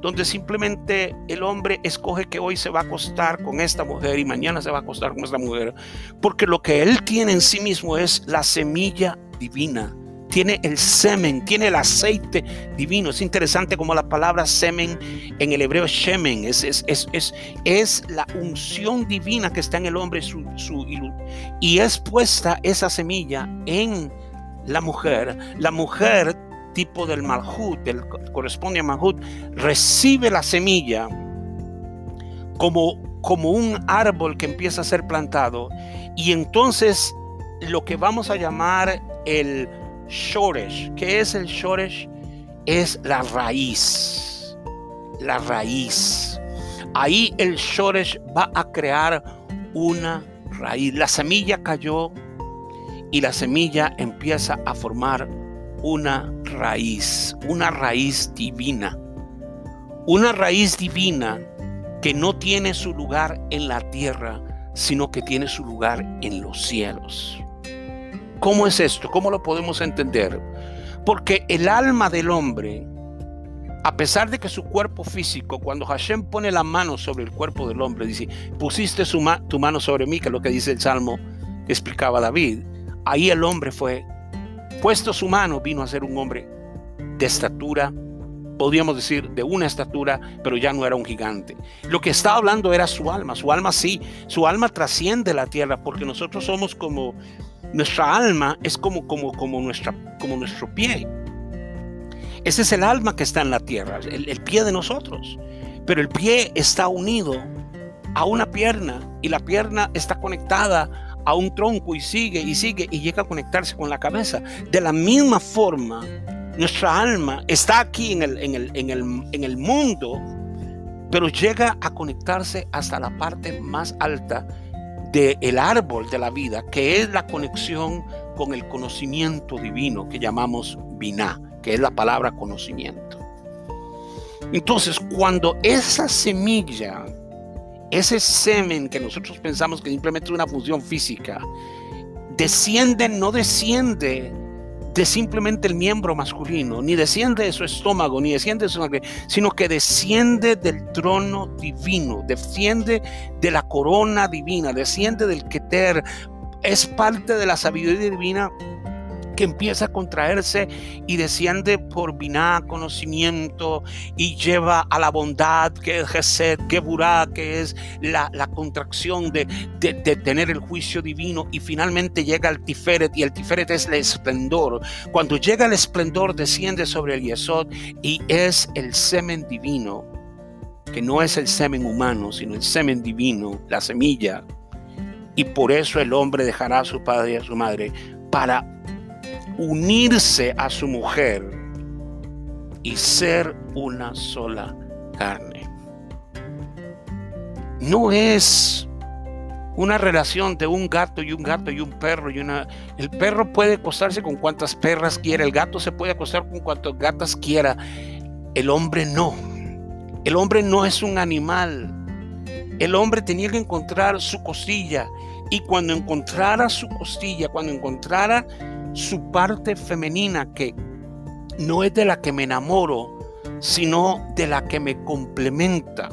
donde simplemente el hombre escoge que hoy se va a acostar con esta mujer y mañana se va a acostar con esta mujer, porque lo que él tiene en sí mismo es la semilla divina tiene el semen, tiene el aceite divino. Es interesante como la palabra semen en el hebreo shemen es, es, es, es, la unción divina que está en el hombre su, y es puesta esa semilla en la mujer. La mujer tipo del malhut, del, corresponde a malhut, recibe la semilla como, como un árbol que empieza a ser plantado y entonces lo que vamos a llamar el Shoresh. ¿Qué es el Shoresh? Es la raíz. La raíz. Ahí el Shoresh va a crear una raíz. La semilla cayó y la semilla empieza a formar una raíz, una raíz divina. Una raíz divina que no tiene su lugar en la tierra, sino que tiene su lugar en los cielos. ¿Cómo es esto? ¿Cómo lo podemos entender? Porque el alma del hombre, a pesar de que su cuerpo físico, cuando Hashem pone la mano sobre el cuerpo del hombre, dice, pusiste tu mano sobre mí, que es lo que dice el Salmo que explicaba David, ahí el hombre fue, puesto su mano, vino a ser un hombre de estatura, podríamos decir de una estatura, pero ya no era un gigante. Lo que estaba hablando era su alma, su alma sí, su alma trasciende la tierra, porque nosotros somos como nuestra alma es como, como, como, nuestra, como nuestro pie. Ese es el alma que está en la tierra, el, el pie de nosotros. Pero el pie está unido a una pierna y la pierna está conectada a un tronco y sigue y sigue y llega a conectarse con la cabeza. De la misma forma, nuestra alma está aquí en el, en el, en el, en el mundo, pero llega a conectarse hasta la parte más alta del árbol de la vida, que es la conexión con el conocimiento divino que llamamos Binah, que es la palabra conocimiento. Entonces, cuando esa semilla, ese semen que nosotros pensamos que simplemente es una función física, desciende, no desciende de simplemente el miembro masculino, ni desciende de su estómago, ni desciende de su sangre, sino que desciende del trono divino, desciende de la corona divina, desciende del Keter, es parte de la sabiduría divina que empieza a contraerse y desciende por biná, conocimiento, y lleva a la bondad, que es Gesed, Geburá, que es la, contracción de, de, tener el juicio divino, y finalmente llega al Tiferet, y el Tiferet es el esplendor. Cuando llega el esplendor, desciende sobre el Yesod, y es el semen divino, que no es el semen humano, sino el semen divino, la semilla. Y por eso el hombre dejará a su padre y a su madre para unirse a su mujer y ser una sola carne. No es una relación de un gato y un gato y un perro y una el perro puede acostarse con cuantas perras quiera, el gato se puede acostar con cuantas gatas quiera. El hombre no. El hombre no es un animal. El hombre tenía que encontrar su costilla y cuando encontrara su costilla, cuando encontrara su parte femenina que no es de la que me enamoro, sino de la que me complementa.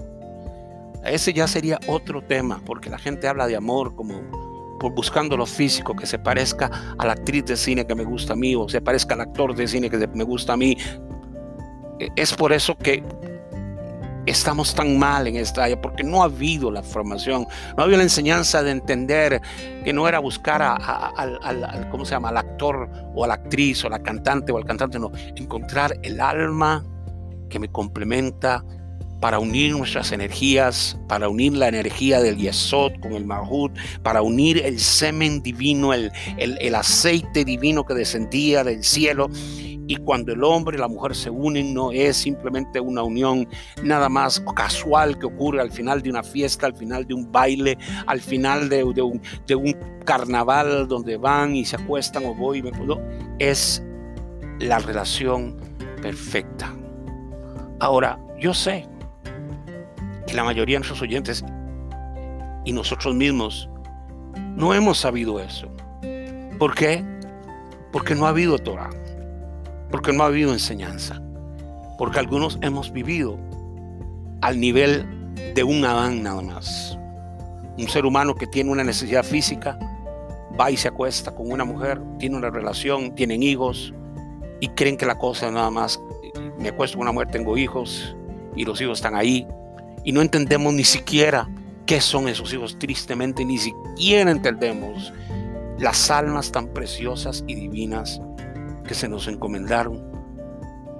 Ese ya sería otro tema, porque la gente habla de amor como por buscando lo físico, que se parezca a la actriz de cine que me gusta a mí, o se parezca al actor de cine que me gusta a mí. Es por eso que estamos tan mal en esta área porque no ha habido la formación, no ha habido la enseñanza de entender que no era buscar al, ¿cómo se llama?, al actor o a la actriz o a la cantante o al cantante, no, encontrar el alma que me complementa para unir nuestras energías, para unir la energía del Yesod con el Mahut, para unir el semen divino, el, el, el aceite divino que descendía del cielo y cuando el hombre y la mujer se unen, no es simplemente una unión nada más casual que ocurre al final de una fiesta, al final de un baile, al final de, un, carnaval donde van y se acuestan o voy y me puedo. Es la relación perfecta. Ahora, yo sé que la mayoría de nuestros oyentes y nosotros mismos no hemos sabido eso. ¿Por qué? Porque no ha habido Torah, porque no ha habido enseñanza, porque algunos hemos vivido al nivel de un Adán nada más. Un ser humano que tiene una necesidad física, va y se acuesta con una mujer, tiene una relación, tienen hijos y creen que la cosa nada más, me acuesto con una mujer, tengo hijos y los hijos están ahí y no entendemos ni siquiera qué son esos hijos, tristemente ni siquiera entendemos las almas tan preciosas y divinas que se nos encomendaron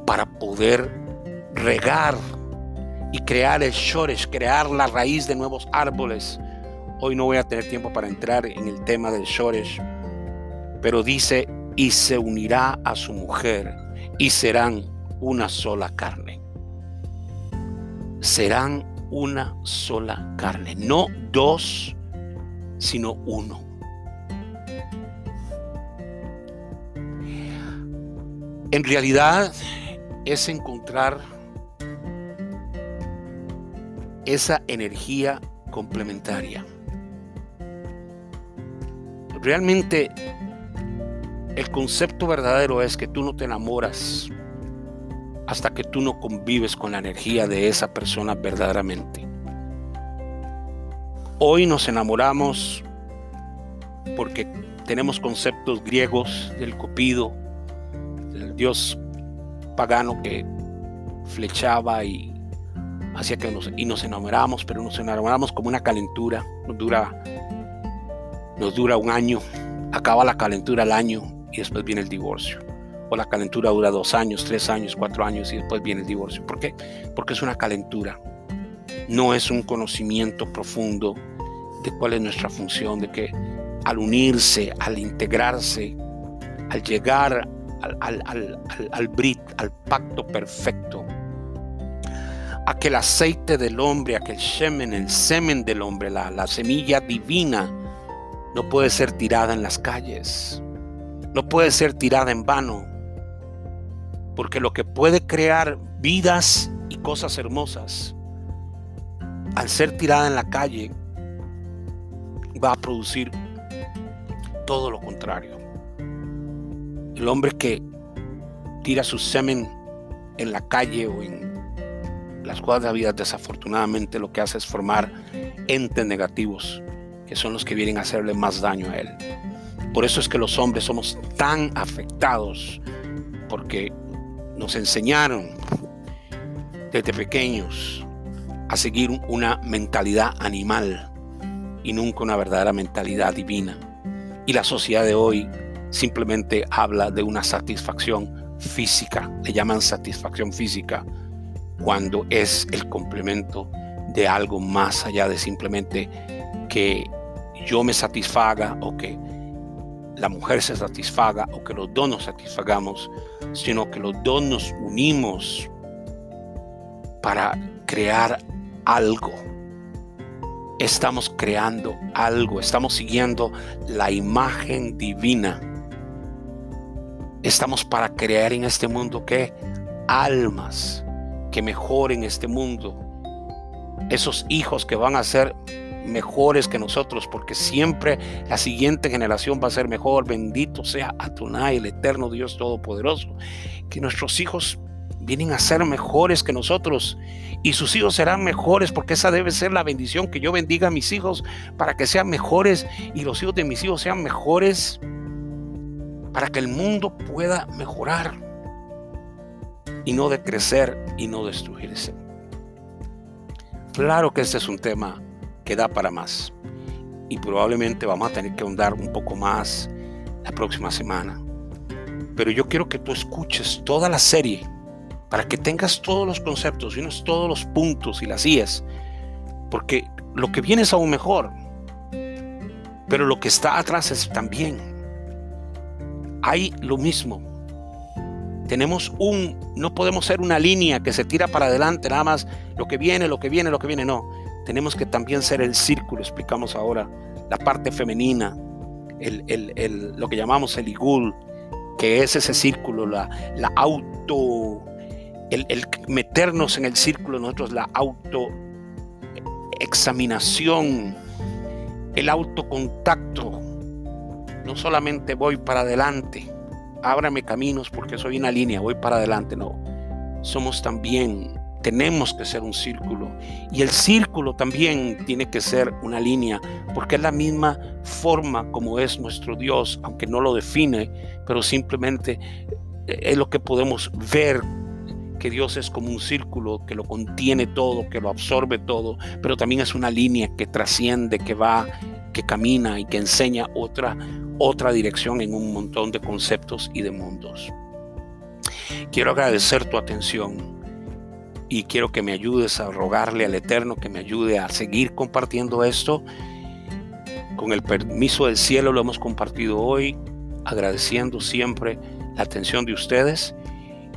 para poder regar y crear el shoresh, crear la raíz de nuevos árboles. Hoy no voy a tener tiempo para entrar en el tema del shoresh, pero dice, y se unirá a su mujer y serán una sola carne. Serán una sola carne, no dos, sino uno. En realidad es encontrar esa energía complementaria. Realmente el concepto verdadero es que tú no te enamoras hasta que tú no convives con la energía de esa persona verdaderamente. Hoy nos enamoramos porque tenemos conceptos griegos del copido, dios pagano que flechaba y hacía que nos, y nos enamoramos, pero nos enamoramos como una calentura, nos dura, nos dura un año, acaba la calentura el año y después viene el divorcio. O la calentura dura dos años, tres años, cuatro años y después viene el divorcio. ¿Por qué? Porque es una calentura. No es un conocimiento profundo de cuál es nuestra función, de que al unirse, al integrarse, al llegar al, al, al, pacto perfecto, aquel aceite del hombre, aquel semen, el semen del hombre, la, la semilla divina, no puede ser tirada en las calles, no puede ser tirada en vano, porque lo que puede crear vidas y cosas hermosas, al ser tirada en la calle, va a producir todo lo contrario. El hombre que tira su semen en la calle o en las cuadras de vida, desafortunadamente lo que hace es formar entes negativos, que son los que vienen a hacerle más daño a él. Por eso es que los hombres somos tan afectados, porque nos enseñaron desde pequeños a seguir una mentalidad animal y nunca una verdadera mentalidad divina. Y la sociedad de hoy simplemente habla de una satisfacción física, le llaman satisfacción física, cuando es el complemento de algo más allá de simplemente que yo me satisfaga o que la mujer se satisfaga o que los dos nos satisfagamos, sino que los dos nos unimos para crear algo. Estamos creando algo, estamos siguiendo la imagen divina. Estamos para crear en este mundo que almas que mejoren este mundo. Esos hijos que van a ser mejores que nosotros, porque siempre la siguiente generación va a ser mejor. Bendito sea Atunay, el eterno Dios Todopoderoso. Que nuestros hijos vienen a ser mejores que nosotros y sus hijos serán mejores porque esa debe ser la bendición que yo bendiga a mis hijos para que sean mejores y los hijos de mis hijos sean mejores para que el mundo pueda mejorar y no decrecer y no destruirse. Claro que este es un tema que da para más. Y probablemente vamos a tener que ahondar un poco más la próxima semana. Pero yo quiero que tú escuches toda la serie para que tengas todos los conceptos y todos los puntos y las IES. Porque lo que viene es aún mejor. Pero lo que está atrás es también. Hay lo mismo. Tenemos un, no podemos ser una línea que se tira para adelante, nada más lo que viene, lo que viene, lo que viene, no tenemos que también ser el círculo, explicamos ahora, la parte femenina, el, lo que llamamos el igul, que es ese círculo, la, la auto, el, meternos en el círculo nosotros, la auto examinación, el autocontacto. No solamente voy para adelante, ábrame caminos porque soy una línea, voy para adelante, no. Somos también, tenemos que ser un círculo. Y el círculo también tiene que ser una línea, porque es la misma forma como es nuestro Dios, aunque no lo define, pero simplemente es lo que podemos ver que Dios es como un círculo que lo contiene todo, que lo absorbe todo, pero también es una línea que trasciende, que va, que camina y que enseña otra, otra dirección en un montón de conceptos y de mundos. Quiero agradecer tu atención y quiero que me ayudes a rogarle al Eterno que me ayude a seguir compartiendo esto. Con el permiso del cielo lo hemos compartido hoy, agradeciendo siempre la atención de ustedes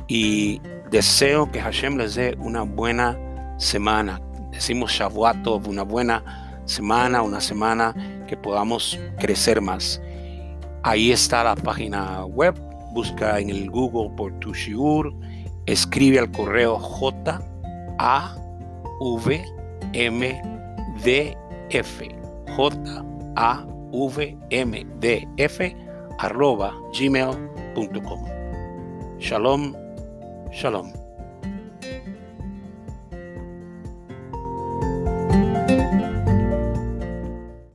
y Deseo que Hashem les dé una buena semana. Decimos Shavuot, una buena semana, una semana que podamos crecer más. Ahí está la página web. Busca en el Google por tu shiur. Escribe al correo J A V M D F J A V M D F arroba gmail.com. Shalom Shalom.